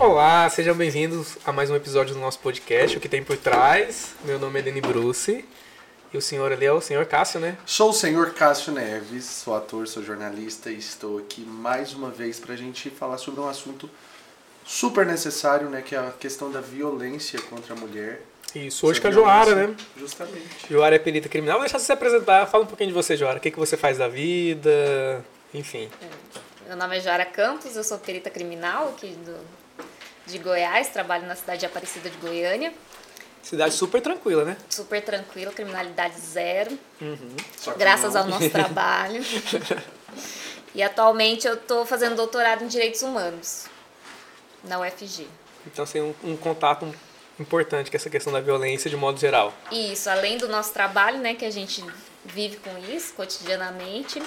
Olá, sejam bem-vindos a mais um episódio do nosso podcast, O que tem por trás. Meu nome é Deni Bruce e o senhor ali é o senhor Cássio, né? Sou o senhor Cássio Neves, sou ator, sou jornalista e estou aqui mais uma vez para a gente falar sobre um assunto super necessário, né, que é a questão da violência contra a mulher. Isso, hoje com a Joara, né? Justamente. Joara é perita criminal. Vou deixar você se apresentar, fala um pouquinho de você, Joara. O que, que você faz da vida, enfim. Meu nome é Joara Campos, eu sou perita criminal aqui do, de Goiás, trabalho na cidade de Aparecida de Goiânia. Cidade super tranquila, né? Super tranquila, criminalidade zero, Uhum. Graças não- ao nosso trabalho. e atualmente eu estou fazendo doutorado em Direitos Humanos na UFG. Então, tem um, um contato importante com essa questão da violência de modo geral. Isso, além do nosso trabalho, né, que a gente vive com isso cotidianamente,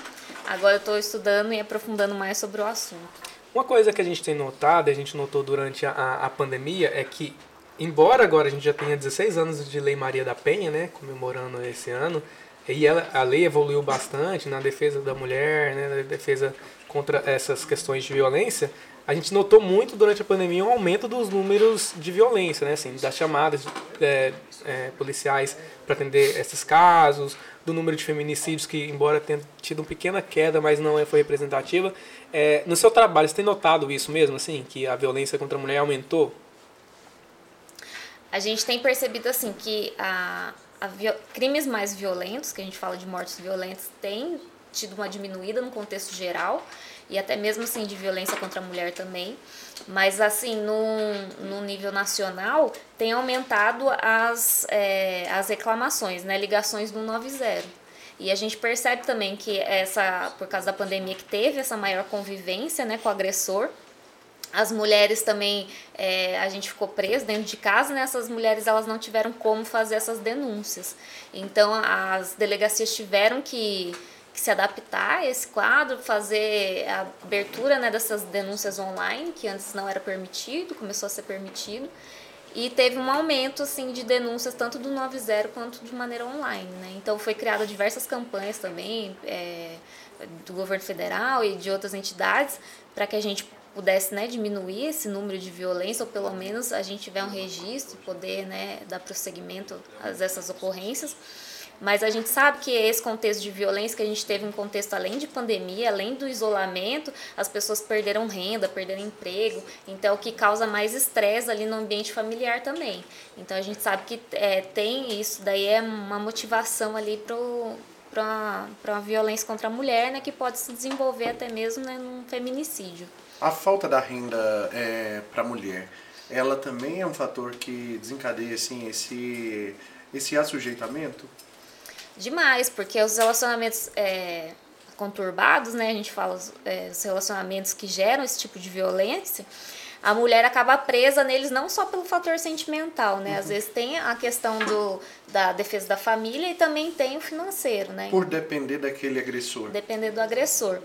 agora eu estou estudando e aprofundando mais sobre o assunto. Uma coisa que a gente tem notado, a gente notou durante a, a, a pandemia, é que, embora agora a gente já tenha 16 anos de Lei Maria da Penha, né, comemorando esse ano, e ela, a lei evoluiu bastante na defesa da mulher, né, na defesa contra essas questões de violência, a gente notou muito durante a pandemia um aumento dos números de violência, né, assim, das chamadas é, é, policiais para atender esses casos, do número de feminicídios que, embora tenha tido uma pequena queda, mas não é- foi representativa. É, no seu trabalho, você tem notado isso mesmo, assim, que a violência contra a mulher aumentou? A gente tem percebido assim que a, a crimes mais violentos, que a gente fala de mortes violentas, tem tido uma diminuída no contexto geral e até mesmo assim de violência contra a mulher também. Mas assim, no, no nível nacional, tem aumentado as, é, as reclamações, né, ligações do 90. E a gente percebe também que essa, por causa da pandemia que teve essa maior convivência né, com o agressor, as mulheres também, é, a gente ficou preso dentro de casa, né? Essas mulheres elas não tiveram como fazer essas denúncias. Então as delegacias tiveram que se adaptar a esse quadro, fazer a abertura né, dessas denúncias online, que antes não era permitido, começou a ser permitido. E teve um aumento assim de denúncias tanto do 90 quanto de maneira online, né? Então foi criada diversas campanhas também é, do governo federal e de outras entidades para que a gente pudesse né, diminuir esse número de violência ou pelo menos a gente tiver um registro poder né, dar prosseguimento a essas ocorrências. Mas a gente sabe que esse contexto de violência que a gente teve um contexto além de pandemia, além do isolamento, as pessoas perderam renda, perderam emprego, então é o que causa mais estresse ali no ambiente familiar também. Então a gente sabe que é, tem isso, daí é uma motivação ali para uma violência contra a mulher, né, que pode se desenvolver até mesmo né, num feminicídio. A falta da renda é, para a mulher, ela também é um fator que desencadeia assim, esse, esse assujeitamento? Demais, porque os relacionamentos é, conturbados, né? A gente fala os, é, os relacionamentos que geram esse tipo de violência, a mulher acaba presa neles não só pelo fator sentimental, né? Às vezes tem a questão do, da defesa da família e também tem o financeiro, né? Por depender daquele agressor. depender do agressor.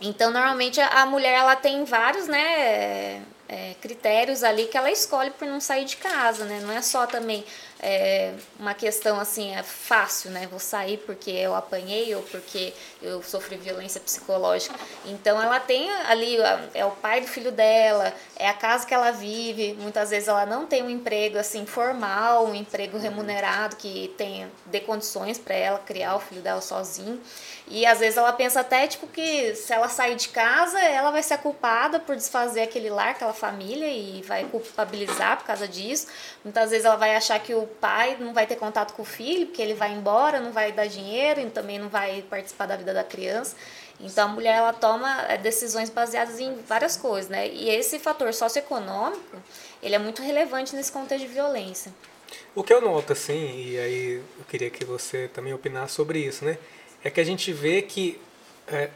Então, normalmente a a mulher ela tem vários, né, é, critérios ali que ela escolhe por não sair de casa, né? Não é só também é, uma questão assim, é fácil, né? Vou sair porque eu apanhei ou porque eu sofri violência psicológica. Então, ela tem ali é o pai do filho dela, é a casa que ela vive. Muitas vezes ela não tem um emprego assim formal, um emprego remunerado que tenha dê condições para ela criar o filho dela sozinho. E às vezes ela pensa até tipo que se ela sair de casa, ela vai ser a culpada por desfazer aquele lar, aquela família e vai culpabilizar por causa disso. Muitas vezes ela vai achar que o pai não vai ter contato com o filho, porque ele vai embora, não vai dar dinheiro e também não vai participar da vida da criança. Então a mulher ela toma eh, decisões baseadas em várias coisas, né? E esse fator socioeconômico, ele é muito relevante nesse contexto de violência. O que eu noto, assim, e aí eu queria que você também opinasse sobre isso, né? É que a gente vê que, é,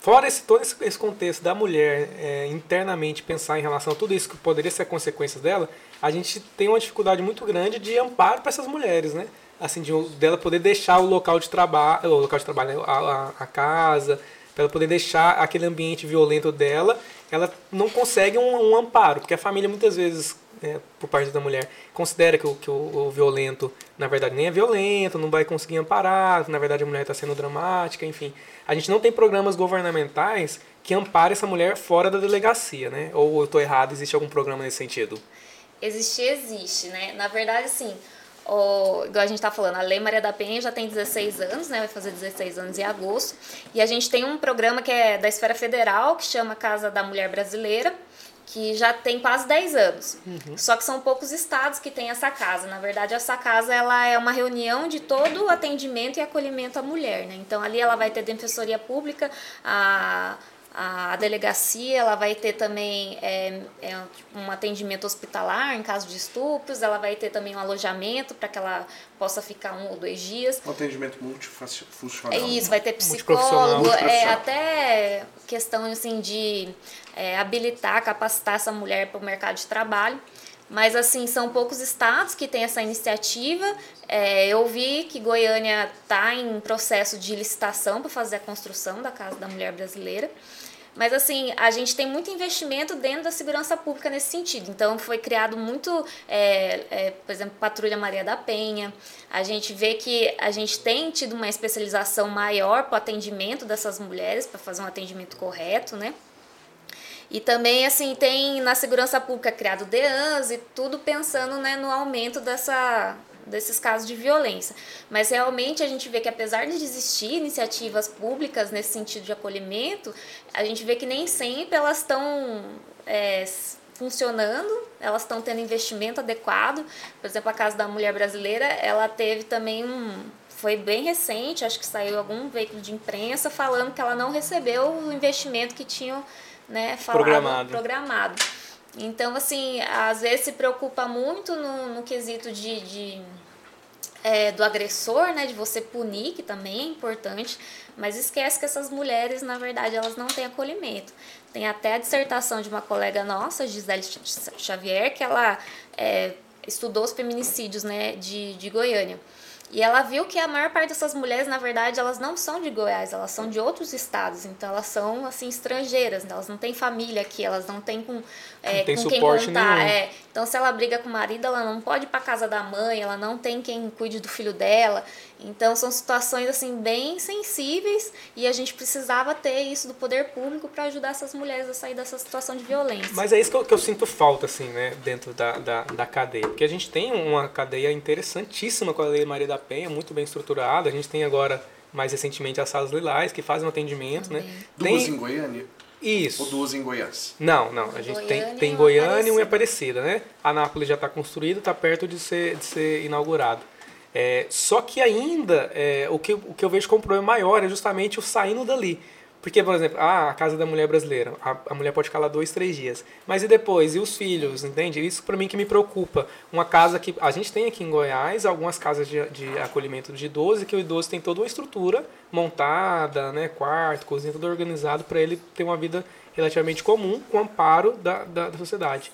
fora esse, todo esse, esse contexto da mulher é, internamente pensar em relação a tudo isso que poderia ser consequências dela, a gente tem uma dificuldade muito grande de amparo para essas mulheres, né? Assim, de, dela poder deixar o local de trabalho, o local de trabalho, né? a, a, a casa, para ela poder deixar aquele ambiente violento dela, ela não consegue um, um amparo, porque a família muitas vezes é, por parte da mulher considera que, o, que o, o, violento, na verdade, nem é violento, não vai conseguir amparar, na verdade a mulher está sendo dramática, enfim. A gente não tem programas governamentais que amparem essa mulher fora da delegacia, né? Ou eu estou errado, existe algum programa nesse sentido? Existir, existe, né? Na verdade, assim, o, igual a gente está falando, a Lei Maria da Penha já tem 16 anos, né? Vai fazer 16 anos em agosto. E a gente tem um programa que é da esfera federal, que chama Casa da Mulher Brasileira, que já tem quase 10 anos. Uhum. Só que são poucos estados que têm essa casa. Na verdade, essa casa ela é uma reunião de todo o atendimento e acolhimento à mulher. Né? Então, ali ela vai ter defensoria pública, a a delegacia ela vai ter também é, é, um atendimento hospitalar em caso de estupros, ela vai ter também um alojamento para que ela possa ficar um ou dois dias. Um atendimento multifuncional. É isso, vai ter psicólogo, é, até questão assim, de é, habilitar, capacitar essa mulher para o mercado de trabalho. Mas assim, são poucos estados que têm essa iniciativa. É, eu vi que Goiânia está em processo de licitação para fazer a construção da Casa da Mulher Brasileira. Mas assim, a gente tem muito investimento dentro da segurança pública nesse sentido. Então foi criado muito, é, é, por exemplo, Patrulha Maria da Penha. A gente vê que a gente tem tido uma especialização maior para o atendimento dessas mulheres, para fazer um atendimento correto, né? E também, assim, tem na segurança pública criado DEANS e tudo pensando né, no aumento dessa, desses casos de violência. Mas realmente a gente vê que apesar de existir iniciativas públicas nesse sentido de acolhimento, a gente vê que nem sempre elas estão é, funcionando, elas estão tendo investimento adequado. Por exemplo, a Casa da Mulher Brasileira, ela teve também um foi bem recente, acho que saiu algum veículo de imprensa falando que ela não recebeu o investimento que tinham né, falado, programado. programado. Então, assim, às vezes se preocupa muito no, no quesito de, de é, do agressor, né, de você punir, que também é importante, mas esquece que essas mulheres, na verdade, elas não têm acolhimento. Tem até a dissertação de uma colega nossa, Gisele Xavier, que ela é, estudou os feminicídios né, de, de Goiânia. E ela viu que a maior parte dessas mulheres, na verdade, elas não são de Goiás, elas são de outros estados. Então elas são assim estrangeiras, né? elas não têm família aqui, elas não têm com, é, tem com quem contar. É. Então se ela briga com o marido, ela não pode ir para casa da mãe, ela não tem quem cuide do filho dela. Então são situações assim bem sensíveis e a gente precisava ter isso do poder público para ajudar essas mulheres a sair dessa situação de violência. Mas é isso que eu, que eu sinto falta assim, né, dentro da, da, da cadeia, porque a gente tem uma cadeia interessantíssima com a Lei Maria da Penha, muito bem estruturada. A gente tem agora mais recentemente as salas lilás que fazem um atendimento, né? Duas tem... em Goiânia. Isso. Ou duas em Goiás? Não, não. A gente Goiânia tem, tem Goiânia e uma Aparecida, né? A Anápolis já está construída, está perto de ser, de ser inaugurado. É, só que ainda é, o, que, o que eu vejo como problema maior é justamente o saindo dali. Porque, por exemplo, ah, a casa da mulher brasileira, a, a mulher pode ficar lá dois, três dias. Mas e depois? E os filhos, entende? Isso para mim que me preocupa. Uma casa que. A gente tem aqui em Goiás algumas casas de, de acolhimento de idoso, que o idoso tem toda uma estrutura montada, né? Quarto, cozinha, tudo organizado para ele ter uma vida relativamente comum, com amparo da, da, da sociedade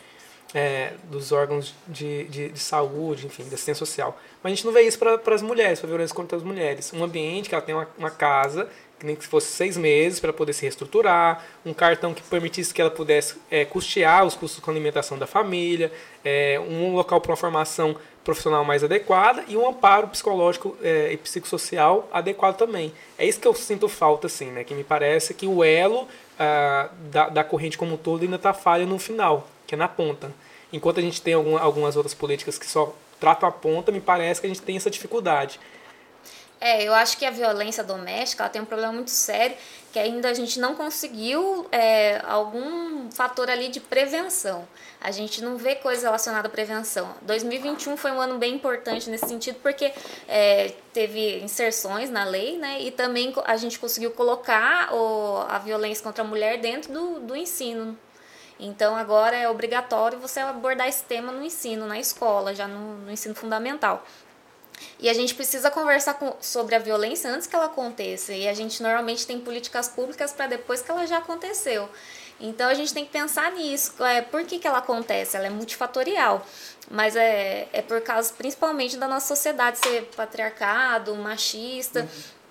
é, dos órgãos de, de, de, saúde, enfim, da assistência social. Mas a gente não vê isso para as mulheres, para violência contra as mulheres. Um ambiente que ela tem uma, uma casa, nem que fosse seis meses para poder se reestruturar, um cartão que permitisse que ela pudesse é, custear os custos com a alimentação da família, é, um local para uma formação profissional mais adequada e um amparo psicológico é, e psicossocial adequado também. É isso que eu sinto falta, assim, né? Que me parece que o elo ah, da, da corrente como um todo ainda está falha no final que é na ponta. Enquanto a gente tem alguma, algumas outras políticas que só tratam a ponta, me parece que a gente tem essa dificuldade. É, eu acho que a violência doméstica tem um problema muito sério, que ainda a gente não conseguiu é, algum fator ali de prevenção. A gente não vê coisa relacionada à prevenção. 2021 foi um ano bem importante nesse sentido, porque é, teve inserções na lei, né? E também a gente conseguiu colocar o, a violência contra a mulher dentro do, do ensino então agora é obrigatório você abordar esse tema no ensino, na escola, já no, no ensino fundamental. E a gente precisa conversar com, sobre a violência antes que ela aconteça. E a gente normalmente tem políticas públicas para depois que ela já aconteceu. Então a gente tem que pensar nisso. É, por que, que ela acontece? Ela é multifatorial. Mas é, é por causa principalmente da nossa sociedade ser patriarcado, machista. Uhum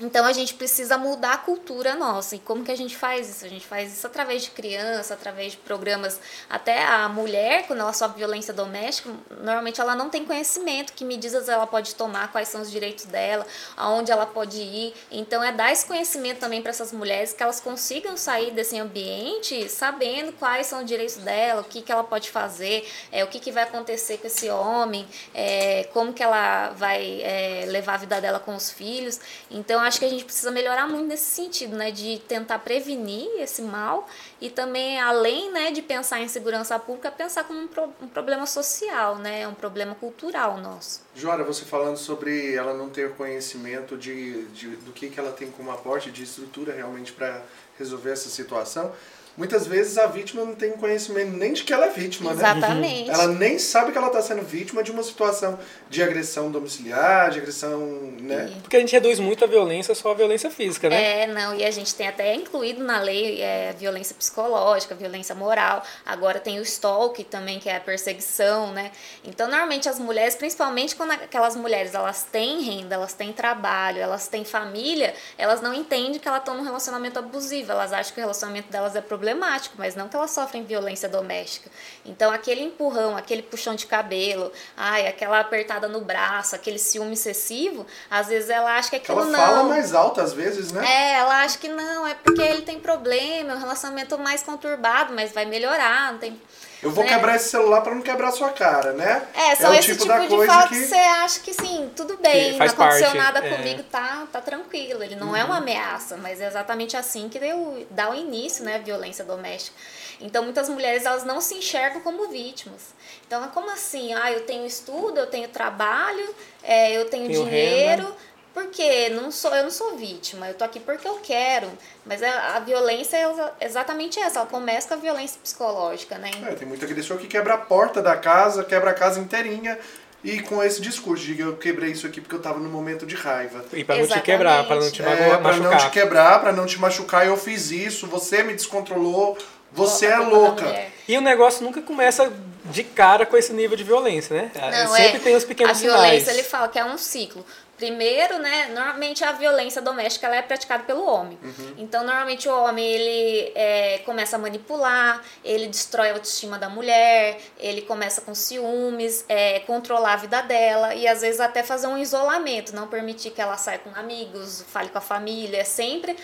Então a gente precisa mudar a cultura nossa. E como que a gente faz isso? A gente faz isso através de criança, através de programas. Até a mulher, quando ela sofre violência doméstica, normalmente ela não tem conhecimento, que medidas ela pode tomar, quais são os direitos dela, aonde ela pode ir. Então é dar esse conhecimento também para essas mulheres que elas consigam sair desse ambiente sabendo quais são os direitos dela, o que, que ela pode fazer, é, o que, que vai acontecer com esse homem, é, como que ela vai é, levar a vida dela com os filhos. Então acho que a gente precisa melhorar muito nesse sentido, né, de tentar prevenir esse mal e também além, né, de pensar em segurança pública, pensar como um, pro, um problema social, né, um problema cultural nosso. Jora, você falando sobre ela não ter conhecimento de, de do que, que ela tem como aporte de estrutura realmente para resolver essa situação. Muitas vezes a vítima não tem conhecimento nem de que ela é vítima, Exatamente. né? Ela nem sabe que ela está sendo vítima de uma situação de agressão domiciliar, de agressão, né? Porque a gente reduz muito a violência só a violência física, né? É, não, e a gente tem até incluído na lei é, violência psicológica, violência moral. Agora tem o stalk também, que é a perseguição, né? Então, normalmente as mulheres, principalmente quando aquelas mulheres elas têm renda, elas têm trabalho, elas têm família, elas não entendem que elas estão num relacionamento abusivo. Elas acham que o relacionamento delas é problemático problemático, mas não que elas sofrem violência doméstica. Então, aquele empurrão, aquele puxão de cabelo, ai, aquela apertada no braço, aquele ciúme excessivo, às vezes ela acha que aquilo ela não. Ela fala mais alto às vezes, né? É, ela acha que não, é porque ele tem problema, é um relacionamento mais conturbado, mas vai melhorar, não tem eu vou né? quebrar esse celular para não quebrar sua cara, né? É, são é esse tipo, tipo de fala que... que você acha que sim, tudo bem, não aconteceu parte, nada é. comigo, tá, tá tranquilo. Ele não uhum. é uma ameaça, mas é exatamente assim que deu, dá o início, né, violência doméstica. Então, muitas mulheres, elas não se enxergam como vítimas. Então, como assim? Ah, eu tenho estudo, eu tenho trabalho, é, eu tenho, tenho dinheiro... Renda porque não sou, eu não sou vítima, eu tô aqui porque eu quero. Mas a, a violência é exatamente essa, ela começa com a violência psicológica, né? É, tem muita agressor que quebra a porta da casa, quebra a casa inteirinha. E com esse discurso de que eu quebrei isso aqui porque eu tava no momento de raiva. E pra não te quebrar, pra não te é, Pra não te quebrar, pra não te machucar, eu fiz isso, você me descontrolou, você é louca. E o negócio nunca começa de cara com esse nível de violência, né? Não, Sempre é, tem os pequenos sinais. A violência, ele fala que é um ciclo. Primeiro, né, normalmente a violência doméstica ela é praticada pelo homem. Uhum. Então, normalmente o homem ele é, começa a manipular, ele destrói a autoestima da mulher, ele começa com ciúmes, é, controlar a vida dela e às vezes até fazer um isolamento, não permitir que ela saia com amigos, fale com a família. Sempre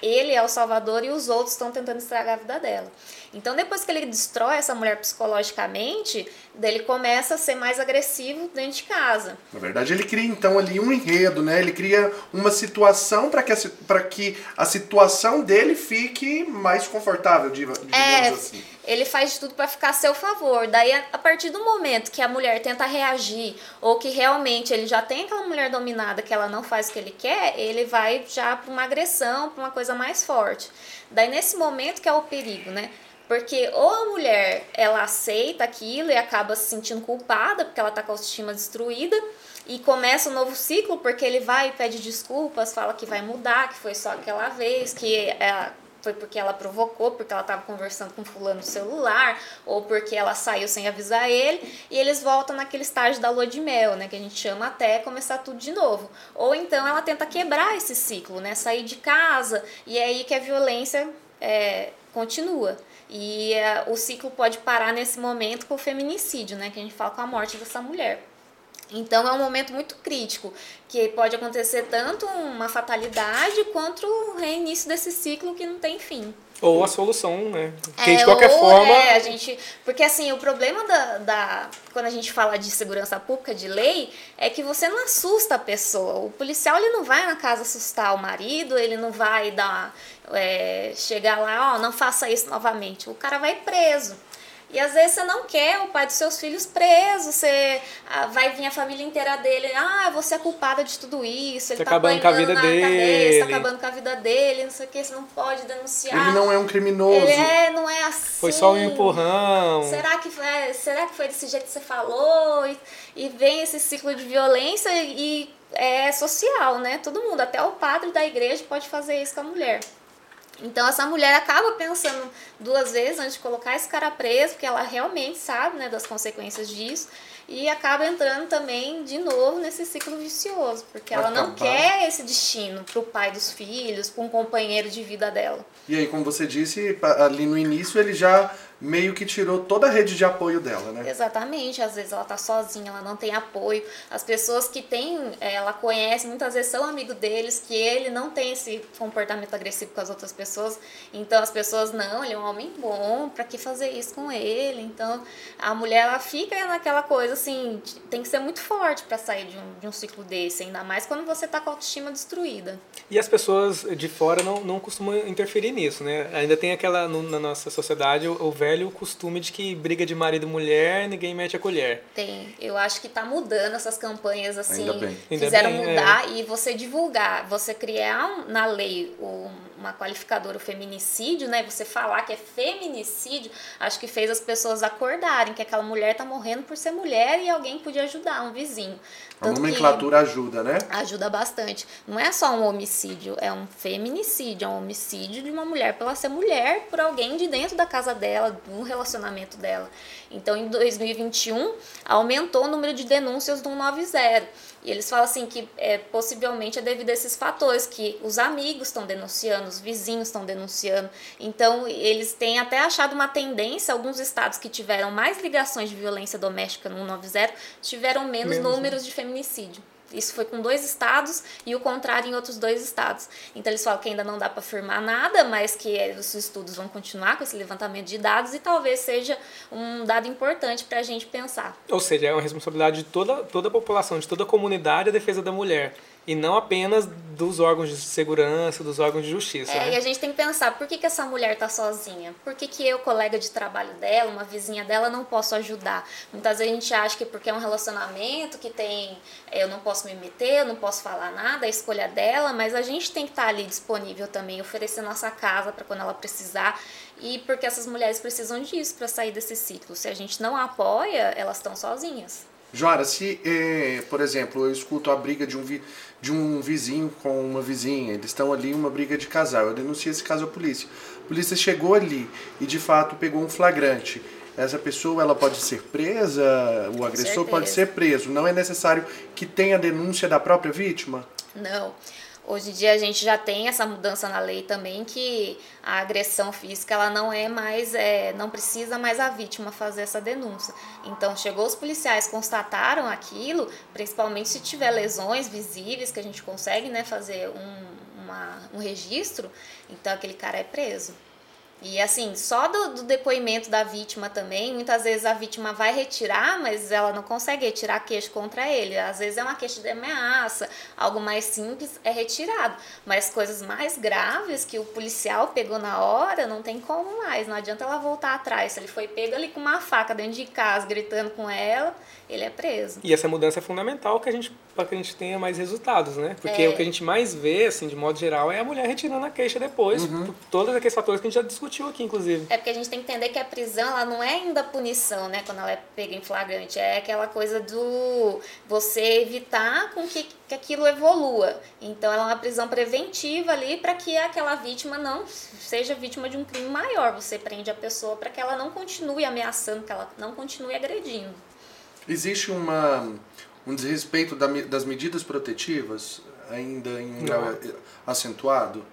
ele é o salvador e os outros estão tentando estragar a vida dela. Então, depois que ele destrói essa mulher psicologicamente, ele começa a ser mais agressivo dentro de casa. Na verdade, ele cria então ali um enredo, né? Ele cria uma situação para que, a, que a situação dele fique mais confortável, digamos é, assim. Ele faz de tudo para ficar a seu favor. Daí, a partir do momento que a mulher tenta reagir, ou que realmente ele já tem aquela mulher dominada que ela não faz o que ele quer, ele vai já para uma agressão, para uma coisa mais forte. Daí, nesse momento que é o perigo, né? Porque ou a mulher ela aceita aquilo e acaba se sentindo culpada porque ela tá com a autoestima destruída e começa um novo ciclo porque ele vai e pede desculpas, fala que vai mudar, que foi só aquela vez, que é, foi porque ela provocou, porque ela estava conversando com fulano no celular, ou porque ela saiu sem avisar ele, e eles voltam naquele estágio da lua de mel, né, que a gente chama até começar tudo de novo. Ou então ela tenta quebrar esse ciclo, né, sair de casa, e é aí que a violência é, continua. E uh, o ciclo pode parar nesse momento com o feminicídio, né? Que a gente fala com a morte dessa mulher. Então é um momento muito crítico, que pode acontecer tanto uma fatalidade quanto o reinício desse ciclo que não tem fim. Ou a solução, né? Porque é, de qualquer forma. É, a gente. Porque assim, o problema da, da. Quando a gente fala de segurança pública, de lei, é que você não assusta a pessoa. O policial ele não vai na casa assustar o marido, ele não vai dar. É, chegar lá, ó, não faça isso novamente. O cara vai preso. E às vezes você não quer o pai dos seus filhos preso, você ah, vai vir a família inteira dele, ah, você é culpada de tudo isso, ele tá, tá acabando com a vida dele. Cabeça, tá acabando com a vida dele, não sei o que, você não pode denunciar. Ele não é um criminoso. Ele é, não é assim. Foi só um empurrão. Será que foi, será que foi desse jeito que você falou? E, e vem esse ciclo de violência e é social, né? Todo mundo, até o padre da igreja pode fazer isso com a mulher. Então essa mulher acaba pensando duas vezes antes de colocar esse cara preso, porque ela realmente sabe né, das consequências disso. e acaba entrando também de novo nesse ciclo vicioso, porque ela Acabar. não quer esse destino para o pai dos filhos, para um companheiro de vida dela. E aí, como você disse, ali no início ele já meio que tirou toda a rede de apoio dela, né? Exatamente, às vezes ela tá sozinha, ela não tem apoio. As pessoas que tem, eh, ela conhece, muitas vezes são amigo deles, que ele não tem esse comportamento agressivo com as outras pessoas. Então as pessoas, não, ele é um homem bom, pra que fazer isso com ele? Então a mulher ela fica naquela coisa assim, tem que ser muito forte pra sair de um, de um ciclo desse, ainda mais quando você tá com a autoestima destruída. E as pessoas de fora não, não costumam interferir nisso, né? Ainda tem aquela, na nossa sociedade, o, o velho costume de que briga de marido e mulher, ninguém mete a colher. Tem. Eu acho que tá mudando essas campanhas assim. Ainda bem. Ainda Fizeram bem, é. mudar e você divulgar, você criar um- na lei um- uma qualificadora o feminicídio, né? Você falar que é feminicídio, acho que fez as pessoas acordarem que aquela mulher tá morrendo por ser mulher e alguém podia ajudar, um vizinho. A Tanto que- nomenclatura ajuda, né? ajuda bastante. Não é só um homicídio, é um feminicídio, é um homicídio de uma mulher pela ser mulher por alguém de dentro da casa dela, do relacionamento dela. Então, em 2021, aumentou o número de denúncias do 190. E eles falam assim que é, possivelmente é devido a esses fatores, que os amigos estão denunciando, os vizinhos estão denunciando. Então, eles têm até achado uma tendência, alguns estados que tiveram mais ligações de violência doméstica no 190 tiveram menos, Menos, né? números de feminicídio. Isso foi com dois estados e o contrário em outros dois estados. Então eles falam que ainda não dá para afirmar nada, mas que eh, os estudos vão continuar com esse levantamento de dados e talvez seja um dado importante para a gente pensar. Ou seja, é uma responsabilidade de toda, toda a população, de toda a comunidade a defesa da mulher. E não apenas dos órgãos de segurança, dos órgãos de justiça. É, e né? a gente tem que pensar, por que, que essa mulher tá sozinha? Por que, que eu, colega de trabalho dela, uma vizinha dela, não posso ajudar? Muitas vezes a gente acha que porque é um relacionamento que tem, eu não posso me meter, eu não posso falar nada, é a escolha dela, mas a gente tem que estar ali disponível também, oferecer nossa casa para quando ela precisar. E porque essas mulheres precisam disso para sair desse ciclo. Se a gente não apoia, elas estão sozinhas. Joara, se, eh, por exemplo, eu escuto a briga de um, vi- de um vizinho com uma vizinha, eles estão ali, uma briga de casal, eu denuncio esse caso à polícia. A polícia chegou ali e de fato pegou um flagrante. Essa pessoa ela pode ser presa, o agressor pode certeza. ser preso. Não é necessário que tenha denúncia da própria vítima? Não. Hoje em dia a gente já tem essa mudança na lei também que a agressão física ela não é mais, é, não precisa mais a vítima fazer essa denúncia. Então chegou os policiais, constataram aquilo, principalmente se tiver lesões visíveis que a gente consegue né, fazer um, uma, um registro, então aquele cara é preso. E assim, só do, do depoimento da vítima também, muitas vezes a vítima vai retirar, mas ela não consegue retirar queixa contra ele. Às vezes é uma queixa de ameaça, algo mais simples é retirado. Mas coisas mais graves que o policial pegou na hora, não tem como mais. Não adianta ela voltar atrás. Se ele foi pego ali com uma faca dentro de casa, gritando com ela, ele é preso. E essa mudança é fundamental que a gente, para que a gente tenha mais resultados, né? Porque É. o que a gente mais vê, assim, de modo geral, é a mulher retirando a queixa depois, por todos aqueles fatores que a gente já discutiu aqui, inclusive. É porque a gente tem que entender que a prisão ela não é ainda punição, né? Quando ela é pega em flagrante. É aquela coisa do você evitar com que, que aquilo evolua. Então ela é uma prisão preventiva ali para que aquela vítima não seja vítima de um crime maior. Você prende a pessoa para que ela não continue ameaçando, que ela não continue agredindo. Existe uma, um desrespeito da das medidas protetivas ainda em um acentuado?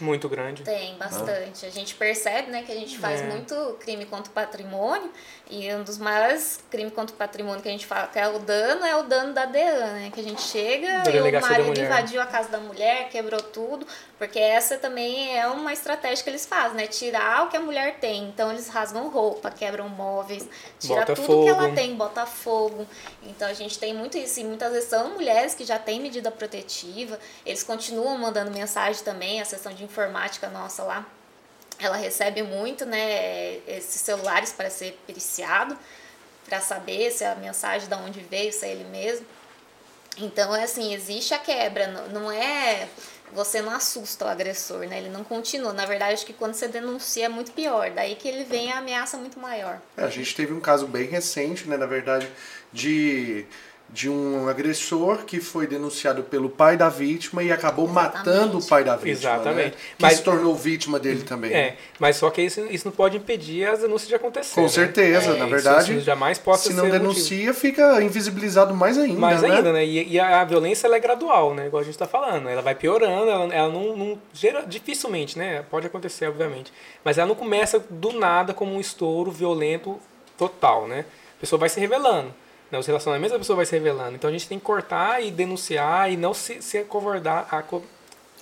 Muito grande. Tem bastante. A gente percebe, né, que a gente faz É. muito crime contra o patrimônio e um dos maiores crimes contra o patrimônio que a gente fala que é o dano é o dano da DEAN, né? Que a gente chega Da e o marido invadiu a casa da mulher, quebrou tudo, porque essa também é uma estratégia que eles fazem, né? Tirar o que a mulher tem. Então eles rasgam roupa, quebram móveis, tira Bota tudo que ela fogo. tem, bota fogo. Então a gente tem muito isso. E muitas vezes são mulheres que já têm medida protetiva, eles continuam mandando mensagem também, a sessão de informática nossa lá. Ela recebe muito, né, esses celulares para ser periciado, para saber se a mensagem de onde veio, se é ele mesmo. Então, é assim, existe a quebra, não é você não assusta o agressor, né? Ele não continua. Na verdade, acho que quando você denuncia é muito pior. Daí que ele vem a ameaça muito maior. É, a gente teve um caso bem recente, né, na verdade, de, de um agressor que foi denunciado pelo pai da vítima e acabou Exatamente. matando o pai da vítima. Exatamente. Né? Que Mas- se tornou vítima dele também. É, mas só que isso, isso não pode impedir as denúncias de acontecer. Com né? certeza, É, na verdade. isso jamais possa se não denuncia, fica invisibilizado mais ainda. Mais né? ainda, né? E, e a, a violência ela é gradual, né? Igual a gente está falando. Ela vai piorando, ela, ela não, não gera. Dificilmente, né? Pode acontecer, obviamente. Mas ela não começa do nada como um estouro violento total, né? A pessoa vai se revelando. Né? Os relacionamentos a pessoa vai se revelando. Então a gente tem que cortar e denunciar e não se, se acovardar. aco-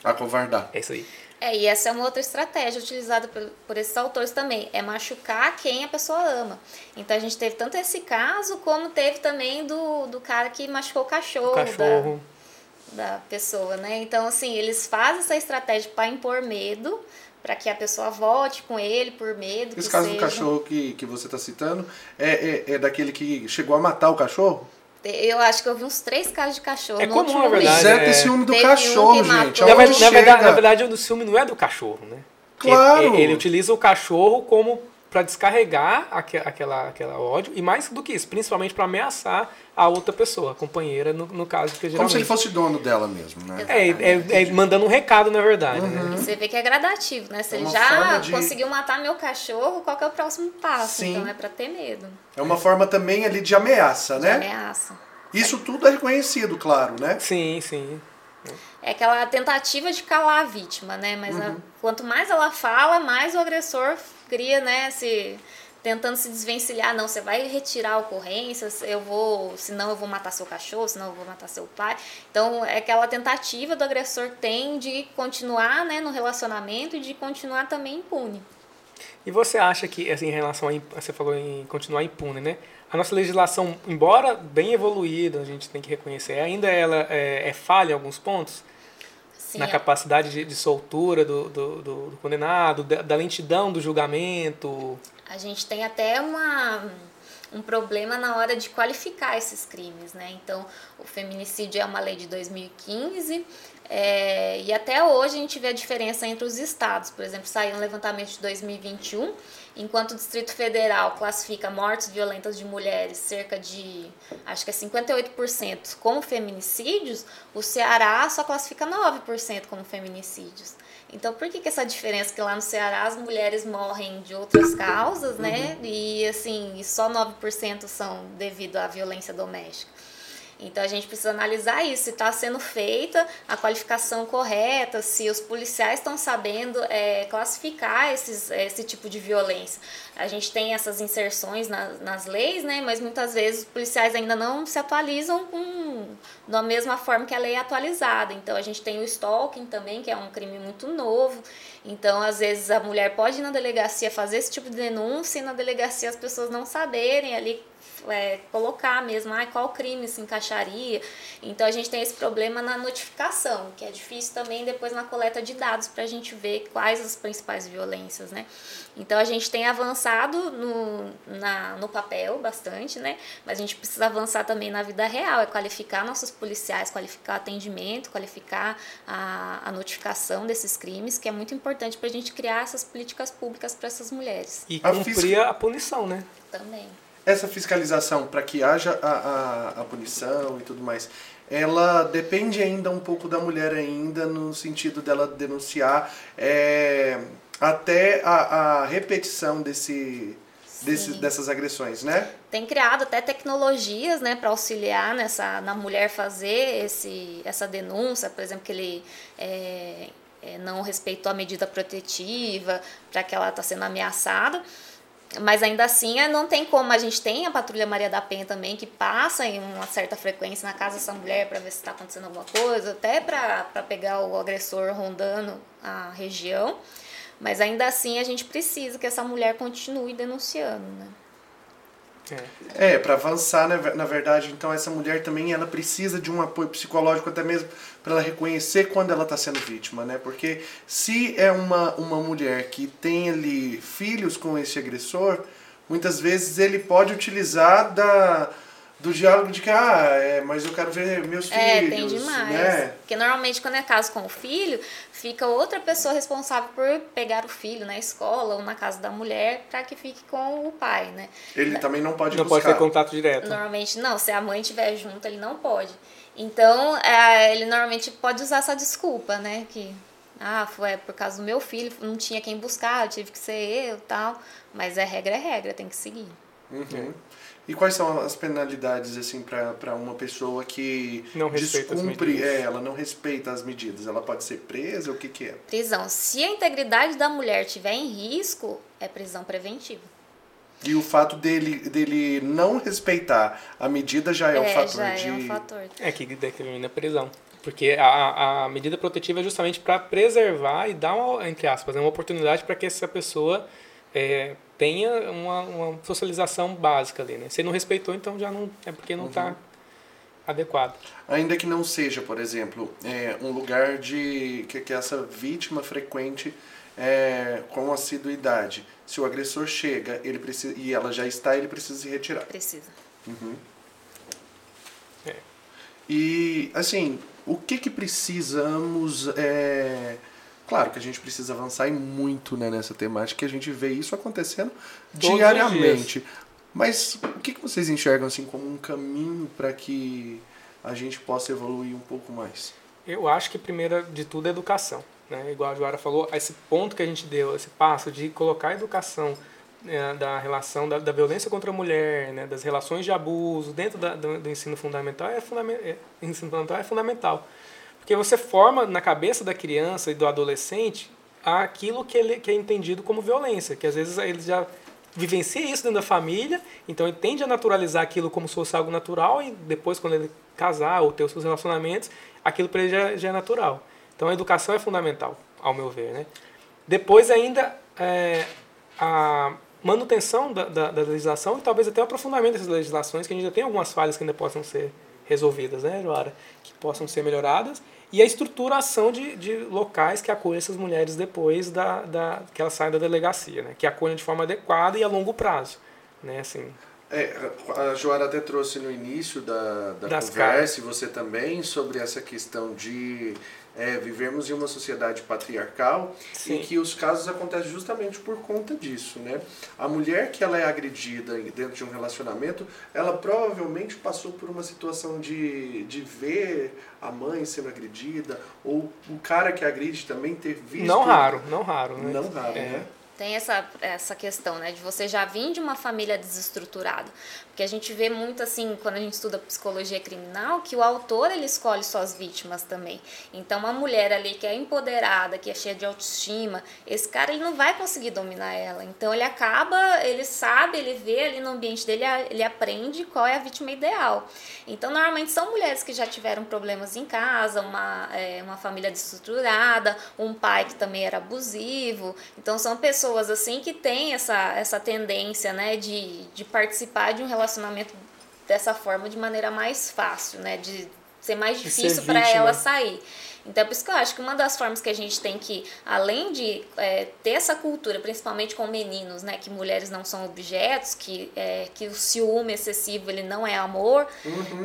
Acovardar. É isso aí. É, e essa é uma outra estratégia utilizada por, por esses autores também, é machucar quem a pessoa ama. Então a gente teve tanto esse caso, como teve também do, do cara que machucou o cachorro, O cachorro. Da, da pessoa, né? Então, assim, eles fazem essa estratégia para impor medo, para que a pessoa volte com ele por medo. Esse que caso do seja. cachorro que, que você está citando é, é, é daquele que chegou a matar o cachorro? Eu acho que eu vi uns três casos de cachorro É no comum, na verdade. Zero é. ter ciúme do Teve um cachorro, que gente. matou. Na, na verdade, na verdade, o ciúme não é do cachorro, né? Claro. Ele, ele utiliza o cachorro como para descarregar aque- aquela, aquela ódio e mais do que isso, principalmente para ameaçar a outra pessoa, a companheira, no, no caso que Como geralmente se ele fosse dono dela mesmo, né? é, é, é mandando um recado na verdade, né? E você vê que é gradativo, né? Se É ele uma já de- conseguiu matar meu cachorro, qual que é o próximo passo? Sim. Então é pra ter medo. É uma forma também ali de ameaça, De né? ameaça. Isso tudo é reconhecido, claro, né? Sim, sim. É aquela tentativa de calar a vítima, né? Mas a- quanto mais ela fala, mais o agressor cria, né? Se, tentando se desvencilhar. Não, você vai retirar a ocorrência, eu vou, senão eu vou matar seu cachorro, senão eu vou matar seu pai. Então, é aquela tentativa do agressor tem de continuar né, no relacionamento e de continuar também impune. E você acha que, assim, em relação a. Você falou em continuar impune, né? A nossa legislação, embora bem evoluída, a gente tem que reconhecer, ainda ela é, é falha em alguns pontos? Sim, na é- capacidade de, de soltura do, do, do- do condenado, da, da lentidão do julgamento. A gente tem até uma, um problema na hora de qualificar esses crimes, né? Então, o feminicídio é uma lei de 2015 é, e até hoje a gente vê a diferença entre os estados. Por exemplo, saiu um levantamento de 2021, enquanto o Distrito Federal classifica mortes violentas de mulheres cerca de, acho que é 58% como feminicídios, o Ceará só classifica 9% como feminicídios. Então, por que, que essa diferença que lá no Ceará as mulheres morrem de outras causas, né? E assim, e só 9% são devido à violência doméstica. Então a gente precisa analisar isso, se está sendo feita a qualificação correta, se os policiais estão sabendo é, classificar esses, esse tipo de violência. A gente tem essas inserções na, nas leis, né? Mas muitas vezes os policiais ainda não se atualizam com, da mesma forma que a lei é atualizada. Então a gente tem o stalking também, que é um crime muito novo. Então, às vezes, a mulher pode ir na delegacia fazer esse tipo de denúncia e na delegacia as pessoas não saberem ali é, colocar mesmo ah, qual crime se encaixaria. Então a gente tem esse problema na notificação, que é difícil também depois na coleta de dados para a gente ver quais as principais violências, né? Então a gente tem avançado no, na, no papel bastante, né? Mas a gente precisa avançar também na vida real, é qualificar nossos policiais, qualificar o atendimento, qualificar a, a notificação desses crimes, que é muito importante para a gente criar essas políticas públicas para essas mulheres E A cumprir a punição, né? também. Essa fiscalização, para que haja a, a, a punição e tudo mais, ela depende ainda um pouco da mulher ainda, no sentido dela denunciar é, até a, a repetição desse, desse, dessas agressões, né? tem criado até tecnologias né, para auxiliar nessa, na mulher fazer esse, essa denúncia, por exemplo, que ele é, é, não respeitou a medida protetiva, para que ela está sendo ameaçada. Mas ainda assim, é, não tem como. A gente tem a Patrulha Maria da Penha também, que passa em uma certa frequência na casa dessa mulher para ver se está acontecendo alguma coisa, até para pegar o agressor rondando a região. Mas ainda assim, a gente precisa que essa mulher continue denunciando. Né? É. É, para avançar, né, na verdade, então essa mulher também ela precisa de um apoio psicológico até mesmo para ela reconhecer quando ela está sendo vítima, né? Porque se é uma, uma mulher que tem ali filhos com esse agressor, muitas vezes ele pode utilizar da, do diálogo de que, ah, é, mas eu quero ver meus filhos. É, tem demais. Né? Porque normalmente quando é caso com o filho, fica outra pessoa responsável por pegar o filho na escola ou na casa da mulher para que fique com o pai, né? Ele também não pode Não buscar. pode ter contato direto. Normalmente não, se a mãe estiver junto, ele não pode. Então, é, ele normalmente pode usar essa desculpa, né? Que, ah, foi por causa do meu filho, não tinha quem buscar, eu tive que ser eu tal. Mas é regra, é regra, tem que seguir. Uhum. E quais são as penalidades assim para uma pessoa que Não descumpre, é, ela não respeita as medidas? Ela pode ser presa? O que que é? Prisão. Se a integridade da mulher estiver em risco, é prisão preventiva. E o fato dele, dele não respeitar a medida já é, um fator já de é um fator. É que determina a prisão. Porque a, a medida protetiva é justamente para preservar e dar, uma, entre aspas, né, uma oportunidade para que essa pessoa é, tenha uma, uma socialização básica ali. Né? Se não respeitou, então já não é porque não está adequado. Ainda que não seja, por exemplo, é, um lugar de que, que essa vítima frequente é, com assiduidade. Se o agressor chega ele precisa, e ela já está, ele precisa se retirar. Precisa. É. E, assim, o que que precisamos... É... Claro que a gente precisa avançar e muito né, nessa temática, que a gente vê isso acontecendo Todos os diariamente. Mas o que, que vocês enxergam assim como um caminho para que a gente possa evoluir um pouco mais? Eu acho que primeiro de tudo é educação. Né? Igual a Joara falou, esse ponto que a gente deu, esse passo de colocar a educação né, da relação da, da violência contra a mulher, né, das relações de abuso dentro da, do, do ensino fundamental é, é, ensino fundamental é fundamental. Porque você forma na cabeça da criança e do adolescente aquilo que, ele, que é entendido como violência, que às vezes ele já vivencia isso dentro da família, então ele tende a naturalizar aquilo como se fosse algo natural e depois quando ele casar ou ter os seus relacionamentos, aquilo para ele já, já é natural. Então a educação é fundamental, ao meu ver. Né? Depois ainda é, a manutenção da, da, da legislação e talvez até o aprofundamento dessas legislações, que ainda tem algumas falhas que ainda possam ser resolvidas, né, Joara? Que possam ser melhoradas. E a estruturação de, de locais que acolhem essas mulheres depois da, da, que elas saem da delegacia, né? Que acolhem de forma adequada e a longo prazo, né? Assim, É, a Joara até trouxe no início da, da conversa, e você também, sobre essa questão de é, vivermos em uma sociedade patriarcal Sim. e que os casos acontecem justamente por conta disso, né? A mulher que ela é agredida dentro de um relacionamento, ela provavelmente passou por uma situação de, de ver a mãe sendo agredida, ou o cara que agride também ter visto... não raro, não raro, né? Não raro, É. né? Tem essa, essa questão, né, de você já vir de uma família desestruturada. Porque a gente vê muito assim, quando a gente estuda psicologia criminal, que o autor ele escolhe suas vítimas também. Então, uma mulher ali que é empoderada, que é cheia de autoestima, esse cara ele não vai conseguir dominar ela. Então, ele acaba, ele sabe, ele vê ali no ambiente dele, ele aprende qual é a vítima ideal. Então, normalmente são mulheres que já tiveram problemas em casa, uma, é, uma família desestruturada, um pai que também era abusivo. Então, são pessoas assim que têm essa, essa tendência, né, de, de participar de um relacionamento dessa forma de maneira mais fácil, né, de ser mais difícil para ela sair. Então, é por isso que eu acho que uma das formas que a gente tem que, além de é, ter essa cultura, principalmente com meninos, né, que mulheres não são objetos, que, é, que o ciúme excessivo ele não é amor,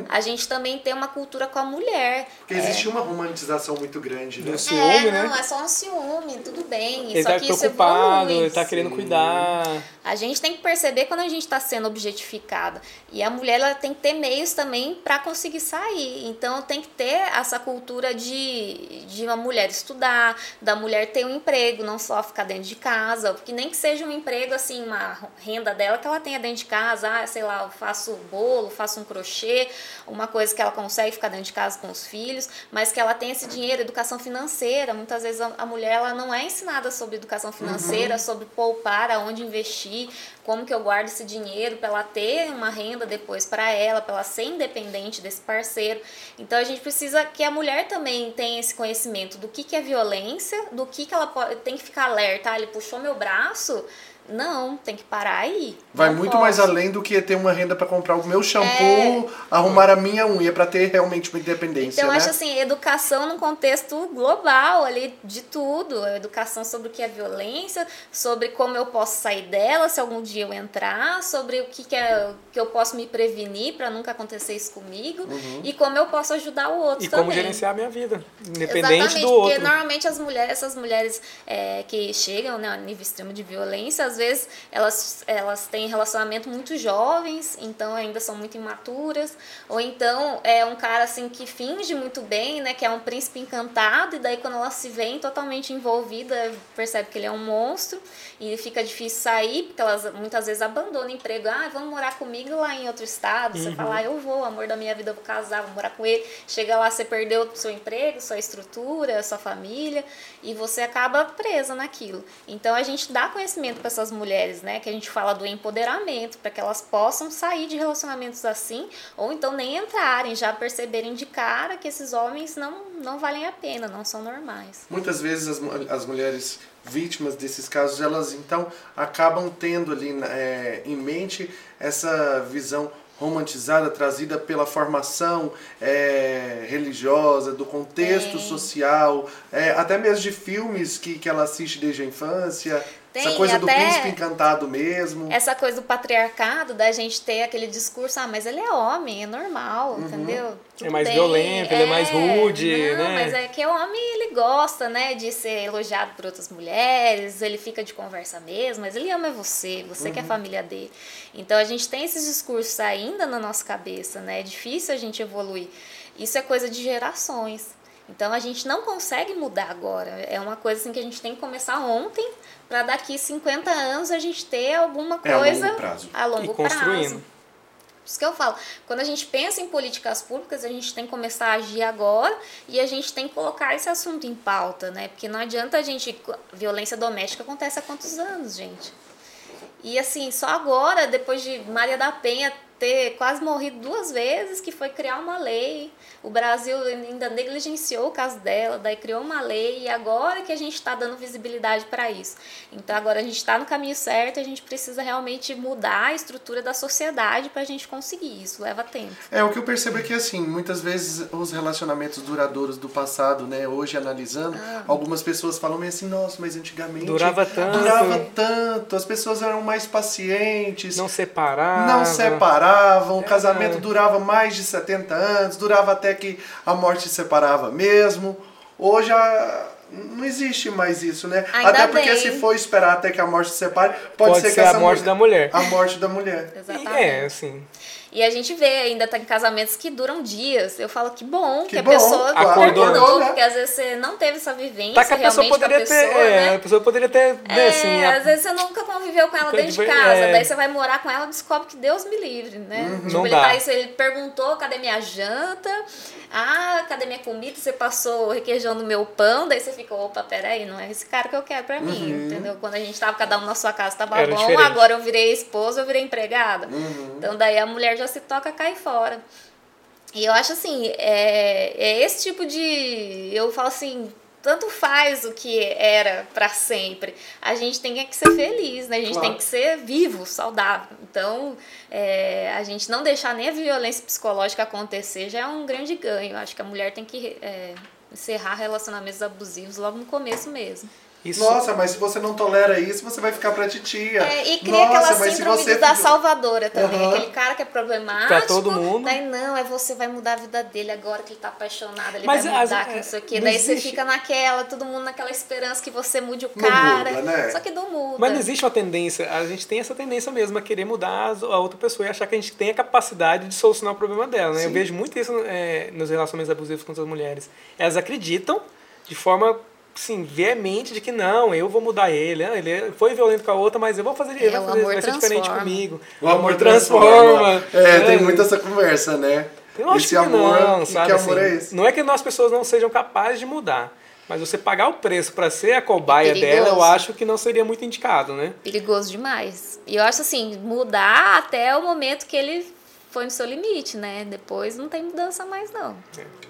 a gente também tem uma cultura com a mulher. Porque existe uma romantização muito grande, né? Do ciúme, é, né? não, é só um ciúme, tudo bem. Ele só tá que isso preocupado, ele tá querendo Sim. cuidar. A gente tem que perceber quando a gente está sendo objetificada. E a mulher ela tem que ter meios também para conseguir sair. Então tem que ter essa cultura de, de uma mulher estudar, da mulher ter um emprego, não só ficar dentro de casa. Porque nem que seja um emprego, assim, uma renda dela que ela tenha dentro de casa. Ah, sei lá, eu faço bolo, faço um crochê, uma coisa que ela consegue ficar dentro de casa com os filhos, mas que ela tenha esse dinheiro, educação financeira. Muitas vezes a, a mulher ela não é ensinada sobre educação financeira, sobre poupar, aonde investir, como que eu guardo esse dinheiro para ela ter uma renda depois para ela, para ela ser independente desse parceiro. Então a gente precisa que a mulher também tenha esse conhecimento do que, que é violência, do que, que ela pode, tem que ficar alerta. Ah, ele puxou meu braço, Não, tem que parar aí. Vai Não muito posso. mais além do que ter uma renda para comprar o meu shampoo, arrumar a minha unha, para ter realmente uma independência, É. Então, eu né? acho assim, educação num contexto global ali de tudo. A Educação sobre o que é violência, sobre como eu posso sair dela se algum dia eu entrar, sobre o que, que, é, que eu posso me prevenir para nunca acontecer isso comigo Uhum. e como eu posso ajudar o outro E também. como gerenciar a minha vida, independente Exatamente, do porque outro. normalmente as mulheres, essas mulheres é, que chegam né, a nível extremo de violência, às vezes elas, elas têm relacionamento muito jovens, então ainda são muito imaturas, ou então é um cara assim que finge muito bem, né, que é um príncipe encantado, e daí quando ela se vê totalmente envolvida, percebe que ele é um monstro, e fica difícil sair, porque elas muitas vezes abandonam o emprego, ah, vamos morar comigo lá em outro estado, você fala, ah, eu vou, amor da minha vida, eu vou casar, vou morar com ele, chega lá, você perdeu seu emprego, sua estrutura, sua família, e você acaba presa naquilo. Então a gente dá conhecimento para essas mulheres, né, que a gente fala do empoderamento, para que elas possam sair de relacionamentos assim, ou então nem entrarem, já perceberem de cara que esses homens não, não valem a pena, não são normais. Muitas vezes as, as mulheres vítimas desses casos, elas então acabam tendo ali é, em mente essa visão romantizada trazida pela formação é, religiosa, do contexto Tem. social, é, até mesmo de filmes que, que ela assiste desde a infância. Tem, essa coisa do príncipe encantado mesmo. Essa coisa do patriarcado, da gente ter aquele discurso, ah, mas ele é homem, é normal, entendeu? Tudo É mais bem, violento, ele é mais rude, não, né? mas é que o homem, ele gosta, né, de ser elogiado por outras mulheres, ele fica de conversa mesmo, mas ele ama você, você que é a família dele. Então a gente tem esses discursos ainda na nossa cabeça, né? É difícil a gente evoluir. Isso é coisa de gerações. Então a gente não consegue mudar agora. É uma coisa assim que a gente tem que começar ontem para daqui 50 anos a gente ter alguma É a coisa longo prazo. a longo E construindo. prazo. Por isso que eu falo, quando a gente pensa em políticas públicas, a gente tem que começar a agir agora e a gente tem que colocar esse assunto em pauta, né? Porque não adianta a gente. Violência doméstica acontece há quantos anos, gente? E assim, só agora, depois de Maria da Penha ter quase morrido duas vezes, que foi criar uma lei. O Brasil ainda negligenciou o caso dela, daí criou uma lei e agora que a gente está dando visibilidade para isso. Então agora a gente está no caminho certo, a gente precisa realmente mudar a estrutura da sociedade para a gente conseguir isso. Leva tempo. É, o que eu percebo é que, assim, muitas vezes os relacionamentos duradouros do passado, né, hoje analisando, Ah. algumas pessoas falam meio assim, nossa, mas antigamente... Durava tanto. Durava tanto, as pessoas eram mais pacientes, Não separava. não separavam, o É. casamento durava mais de 70 anos, durava até que a morte separava mesmo. Hoje a... não existe mais isso, né? Ainda até porque bem. se for esperar até que a morte se separe, pode, Pode ser, ser que a essa morte da mulher. A morte da mulher. Exatamente. é, assim. E a gente vê ainda tá em casamentos que duram dias. Eu falo que bom que, Que a bom, pessoa Acordou, acordou, né? porque às vezes você não teve essa vivência Tá que a pessoa realmente poderia pessoa, ter. é, né? a pessoa poderia ter. né, É, assim, a- às vezes você nunca conviveu com ela dentro de casa, é. daí você vai morar com ela e descobre que Deus me livre, né? Tipo, Não ele, dá. tá isso, ele perguntou cadê minha janta, ah, cadê minha comida, você passou requeijão no meu pão, daí você fica, opa, peraí, não é esse cara que eu quero pra mim, Uhum. entendeu? Quando a gente tava cada um na sua casa, tava Era bom, diferente. agora eu virei esposa, eu virei empregada. Uhum. Então daí a mulher já se toca cai fora. E eu acho assim, é, é esse tipo de. Eu falo assim, tanto faz o que era pra sempre. A gente tem que ser feliz, né? A gente Claro. tem que ser vivo, saudável. Então, é, a gente não deixar nem a violência psicológica acontecer já é um grande ganho. Acho que a mulher tem que é, encerrar relacionamentos abusivos logo no começo mesmo. Isso, Nossa, mas se você não tolera isso, você vai ficar pra titia. É, e cria Nossa, aquela síndrome você da salvadora também. Aham. Aquele cara que é problemático. Pra todo mundo. Daí não, é você vai mudar a vida dele agora que ele tá apaixonado, ele Mas vai as- mudar, que é, não sei o quê. Daí você existe- fica naquela, todo mundo naquela esperança que você mude o Não cara. muda, né? Só que não muda. Mas não existe uma tendência, a gente tem essa tendência mesmo a querer mudar as- a outra pessoa e achar que a gente tem a capacidade de solucionar o problema dela, né? Eu vejo muito isso é, nos relacionamentos abusivos com as mulheres. Elas acreditam de forma, sim, veemente de que não, eu vou mudar ele, ah, ele foi violento com a outra, mas eu vou fazer, ele É, vai, o fazer, amor vai ser diferente transforma. comigo. O amor transforma. É, tem É. muita essa conversa, né? Eu acho Esse que amor, não, que, sabe? que amor assim, é esse? Não é que nós pessoas não sejam capazes de mudar, mas você pagar o preço para ser a cobaia É dela, eu acho que não seria muito indicado, né? Perigoso demais. E eu acho assim, mudar até o momento que ele foi no seu limite, né? Depois não tem mudança mais, não.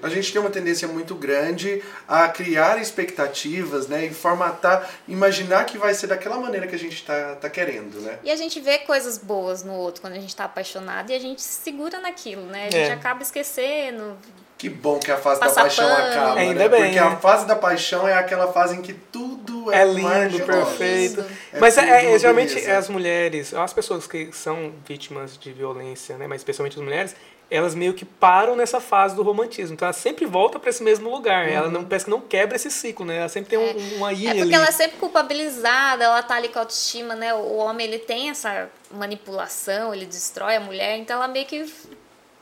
A gente tem uma tendência muito grande a criar expectativas, né? E formatar, imaginar que vai ser daquela maneira que a gente tá, tá querendo, né? E a gente vê coisas boas no outro quando a gente tá apaixonado e a gente se segura naquilo, né? A gente É. acaba esquecendo. Que bom que a fase da Passar paixão pano. acaba, Ainda né? bem, Porque né? a fase da paixão é aquela fase em que tudo é, É lindo, perfeito. É Mas é, é, uma geralmente beleza. as mulheres, as pessoas que são vítimas de violência, né, mas especialmente as mulheres, elas meio que param nessa fase do romantismo. Então ela sempre volta para esse mesmo lugar. Ela não parece que não quebra esse ciclo, né? Ela sempre tem um, uma É ilha porque ali. ela é sempre culpabilizada, ela tá ali com a autoestima, né? O homem, ele tem essa manipulação, ele destrói a mulher, então ela meio que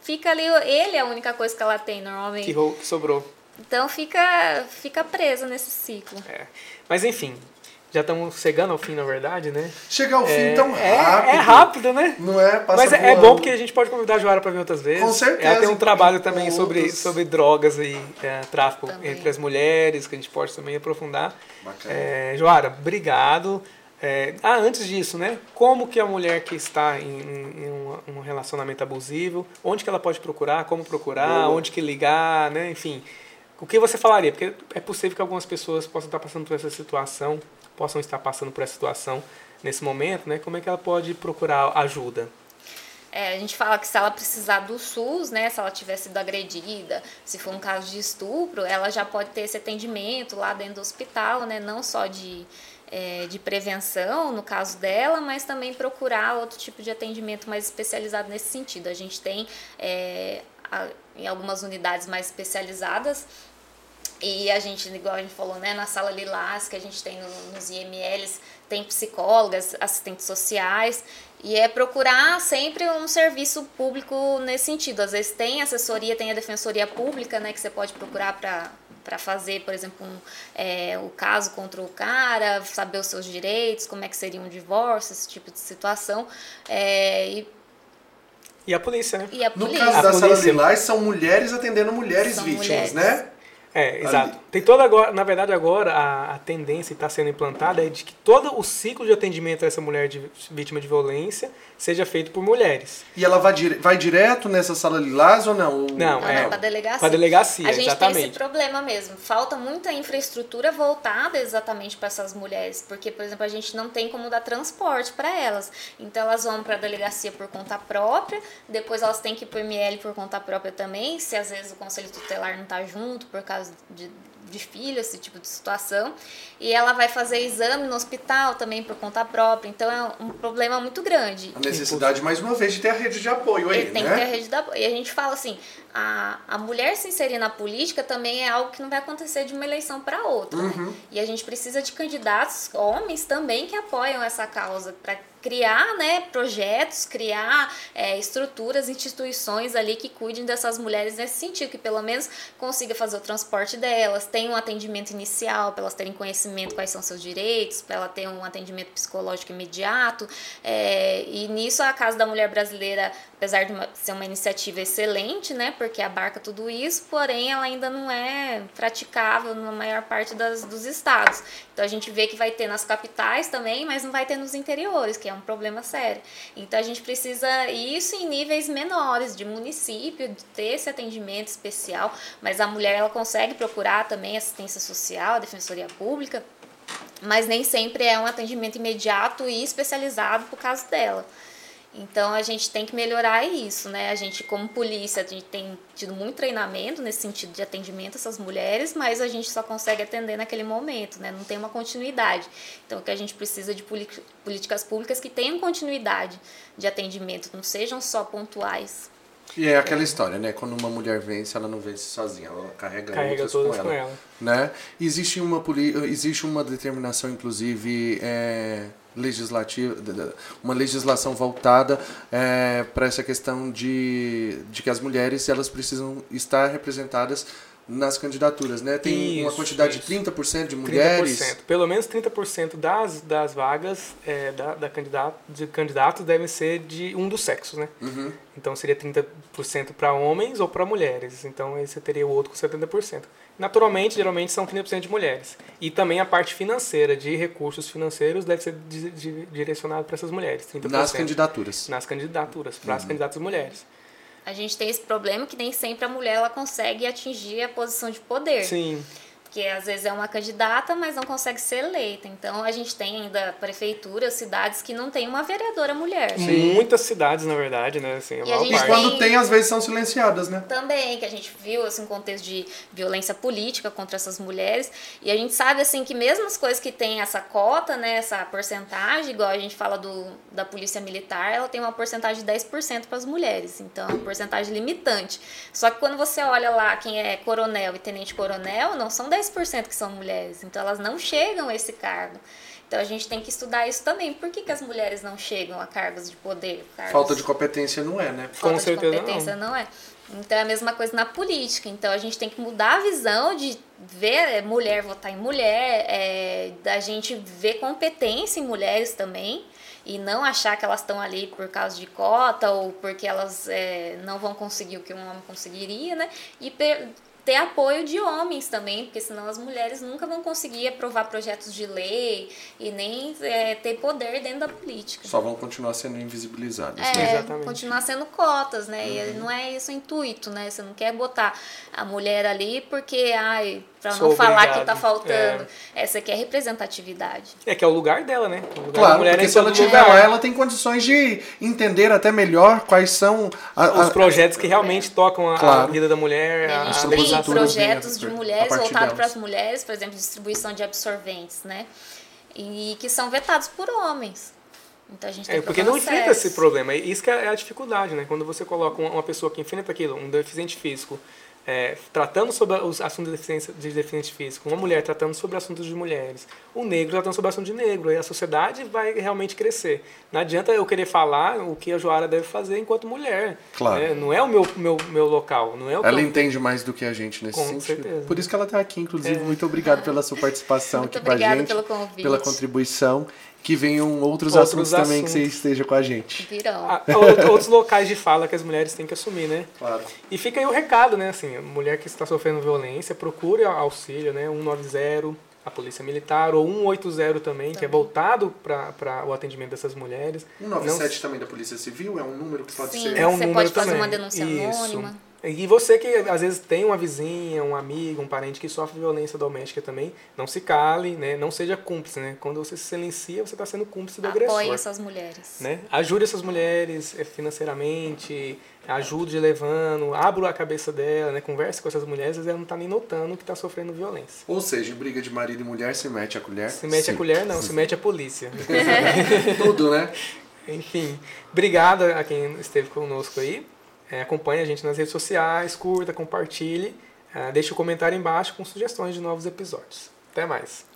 fica ali, ele é a única coisa que ela tem normalmente. que, que sobrou. Então fica, fica presa nesse ciclo. É. Mas enfim, já estamos chegando ao fim, na verdade, né? Chega ao fim é, tão é- rápido. É, rápido, né? Não é? Passa Mas é, é voando. bom porque a gente pode convidar a Joara para vir outras vezes. Com certeza, Ela tem um trabalho também sobre, outros. sobre drogas e é, tráfico Também. entre as mulheres, que a gente pode também aprofundar. Bacana. É, Joara, obrigado. É, ah, antes disso, né? Como que a mulher que está em, em um, um relacionamento abusivo, onde que ela pode procurar, como procurar, Boa. onde que ligar, né? Enfim, o que você falaria? Porque é possível que algumas pessoas possam estar passando por essa situação, possam estar passando por essa situação nesse momento, né? Como é que ela pode procurar ajuda? É, a gente fala que se ela precisar do SUS, né, se ela tiver sido agredida, se for um caso de estupro, ela já pode ter esse atendimento lá dentro do hospital, né, não só de, é, de prevenção, no caso dela, mas também procurar outro tipo de atendimento mais especializado nesse sentido. A gente tem é, a- em algumas unidades mais especializadas e a gente, igual a gente falou, né, na sala Lilás, que a gente tem no- nos IMLs, tem psicólogas, assistentes sociais, e é procurar sempre um serviço público nesse sentido. Às vezes tem assessoria, tem a defensoria pública, né, que você pode procurar para para fazer, por exemplo, um, é, o caso contra o cara, saber os seus direitos, como é que seria um divórcio, esse tipo de situação. É, e, E a polícia, né? e a No polícia. caso A da Sala polícia- Lilás, são mulheres atendendo mulheres São vítimas, mulheres. né? É, exato. Tem toda agora, na verdade agora a, a tendência que está sendo implantada é de que todo o ciclo de atendimento a essa mulher de, vítima de violência seja feito por mulheres. E ela vai, dire- vai direto nessa Sala Lilás ou não? Ou- Não, Não, é. para delegacia. Pra delegacia, a gente tem exatamente. esse problema mesmo. Falta muita infraestrutura voltada exatamente para essas mulheres, porque, por exemplo, a gente não tem como dar transporte para elas. Então elas vão para a delegacia por conta própria, depois elas têm que ir para o ML por conta própria também, se às vezes o conselho tutelar não está junto por causa de de filho, esse tipo de situação. E ela vai fazer exame no hospital também por conta própria. Então é um problema muito grande. A necessidade, mais uma vez, de ter a rede de apoio aí, Ele tem né? que ter a rede da. E a gente fala assim: a, a mulher se inserir na política também é algo que não vai acontecer de uma eleição para outra. Uhum. Né? E a gente precisa de candidatos, homens também, que apoiam essa causa, para criar né, projetos, criar é, estruturas, instituições ali que cuidem dessas mulheres nesse sentido, que pelo menos consiga fazer o transporte delas, tenha um atendimento inicial, para elas terem conhecimento quais são seus direitos, para ela ter um atendimento psicológico imediato. É, e nisso a Casa da Mulher Brasileira, apesar de uma- ser uma iniciativa excelente, né, porque abarca tudo isso, porém ela ainda não é praticável na maior parte das, dos estados. Então a gente vê que vai ter nas capitais também, mas não vai ter nos interiores, que é um problema sério. Então a gente precisa isso em níveis menores de município, de ter esse atendimento especial, mas a mulher ela consegue procurar também assistência social, defensoria pública, mas nem sempre é um atendimento imediato e especializado para o caso dela. Então a gente tem que melhorar isso, né? A gente, como polícia, a gente tem tido muito treinamento nesse sentido de atendimento a essas mulheres, mas a gente só consegue atender naquele momento, né? Não tem uma continuidade. Então o que a gente precisa de políticas públicas que tenham continuidade de atendimento, não sejam só pontuais. E é aquela história, né? Quando uma mulher vence, ela não vence sozinha, ela carrega, Carrega todas com com ela. Né? Existe, uma, existe uma determinação, inclusive, é, legislativa, uma legislação voltada para essa questão de, de que as mulheres elas precisam estar representadas nas candidaturas, né? Tem uma Isso, quantidade isso. de 30% de mulheres. 30%. Pelo menos 30% das, das vagas é, da, da candidato, de candidatos devem ser de um dos sexos, né? Uhum. Então seria 30% para homens ou para mulheres. Então aí você teria o outro com 70%. Naturalmente, geralmente são 30% de mulheres. E também a parte financeira, de recursos financeiros, deve ser di- di- direcionado para essas mulheres. 30%. Nas candidaturas. Nas candidaturas, para as candidatas mulheres. A gente tem esse problema que nem sempre a mulher ela consegue atingir a posição de poder. Sim porque às vezes é uma candidata, mas não consegue ser eleita. Então a gente tem ainda prefeituras, cidades que não tem uma vereadora mulher. Sim. Muitas cidades, na verdade, né? Assim, e, a gente e quando tem, às vezes são silenciadas, né? Também, que a gente viu assim, um contexto de violência política contra essas mulheres. E a gente sabe assim que mesmo as coisas que tem essa cota, né, essa porcentagem, igual a gente fala do, da polícia militar, ela tem uma porcentagem de 10% para as mulheres. Então, é uma porcentagem limitante. Só que quando você olha lá quem é coronel e tenente coronel, não são 10 10% que são mulheres, então elas não chegam a esse cargo. Então a gente tem que estudar isso também. Por que, que as mulheres não chegam a cargos de poder? Cargos... Falta de competência não é, né? Falta Com de certeza competência não. não é. Então é a mesma coisa na política. Então a gente tem que mudar a visão de ver mulher votar em mulher, é, da gente ver competência em mulheres também e não achar que elas estão ali por causa de cota ou porque elas é, não vão conseguir o que um homem conseguiria, né? E ter apoio de homens também, porque senão as mulheres nunca vão conseguir aprovar projetos de lei e nem é, ter poder dentro da política. Só vão continuar sendo invisibilizadas. É, né? Exatamente. continuar sendo cotas, né? Uhum. E não é isso o intuito, né? Você não quer botar a mulher ali porque, ai, para não falar obrigado. que tá faltando. É. Essa aqui é representatividade. É que é o lugar dela, né? Lugar claro, mulher porque se ela tiver lá, ela tem condições de entender até melhor quais são a, a, os projetos que realmente tocam a, claro. a vida da mulher, a, a, a tem projetos de mulheres voltados para as mulheres, por exemplo, distribuição de absorventes, né? E que são vetados por homens. Então a gente tem é, porque não enfrenta esse problema. Isso que é a dificuldade, né? Quando você coloca uma pessoa que enfrenta aquilo, um deficiente físico, é, tratando sobre os assuntos de deficiência de deficiente físico, uma mulher tratando sobre assuntos de mulheres, um negro tratando sobre assuntos de negro, e a sociedade vai realmente crescer. Não adianta eu querer falar o que a Joara deve fazer enquanto mulher. Claro. Né? Não é o meu, meu, meu local. Não é o ela eu... entende mais do que a gente nesse com sentido. Certeza. Por isso que ela está aqui, inclusive. É. Muito obrigado pela sua participação Muito aqui com a gente. Pelo convite. Pela contribuição que venham outros, outros assuntos, assuntos, também que você esteja com a gente. Virão. Ah, outros locais de fala que as mulheres têm que assumir, né? Claro. E fica aí o recado, né? Assim, mulher que está sofrendo violência, procure auxílio, né? 190, a Polícia Militar, ou 180 também, também. que é voltado para o atendimento dessas mulheres. 197 Não... também da Polícia Civil? É um número que pode Sim, ser... É um você número pode também. fazer uma denúncia Isso. anônima. E você que às vezes tem uma vizinha, um amigo, um parente que sofre violência doméstica também, não se cale, né? Não seja cúmplice, né? Quando você se silencia, você está sendo cúmplice do Apoie agressor. Apoie essas mulheres. Né? Ajude essas mulheres eh, financeiramente, ajude levando, abra a cabeça dela, né? Converse com essas mulheres, ela não está nem notando que está sofrendo violência. Ou seja, em briga de marido e mulher, se mete a colher? Se mete Sim. a colher, não, se mete a polícia. Tudo, né? Enfim, obrigado a quem esteve conosco aí. É, acompanhe a gente nas redes sociais, curta, compartilhe, é, deixe o um comentário embaixo com sugestões de novos episódios. Até mais!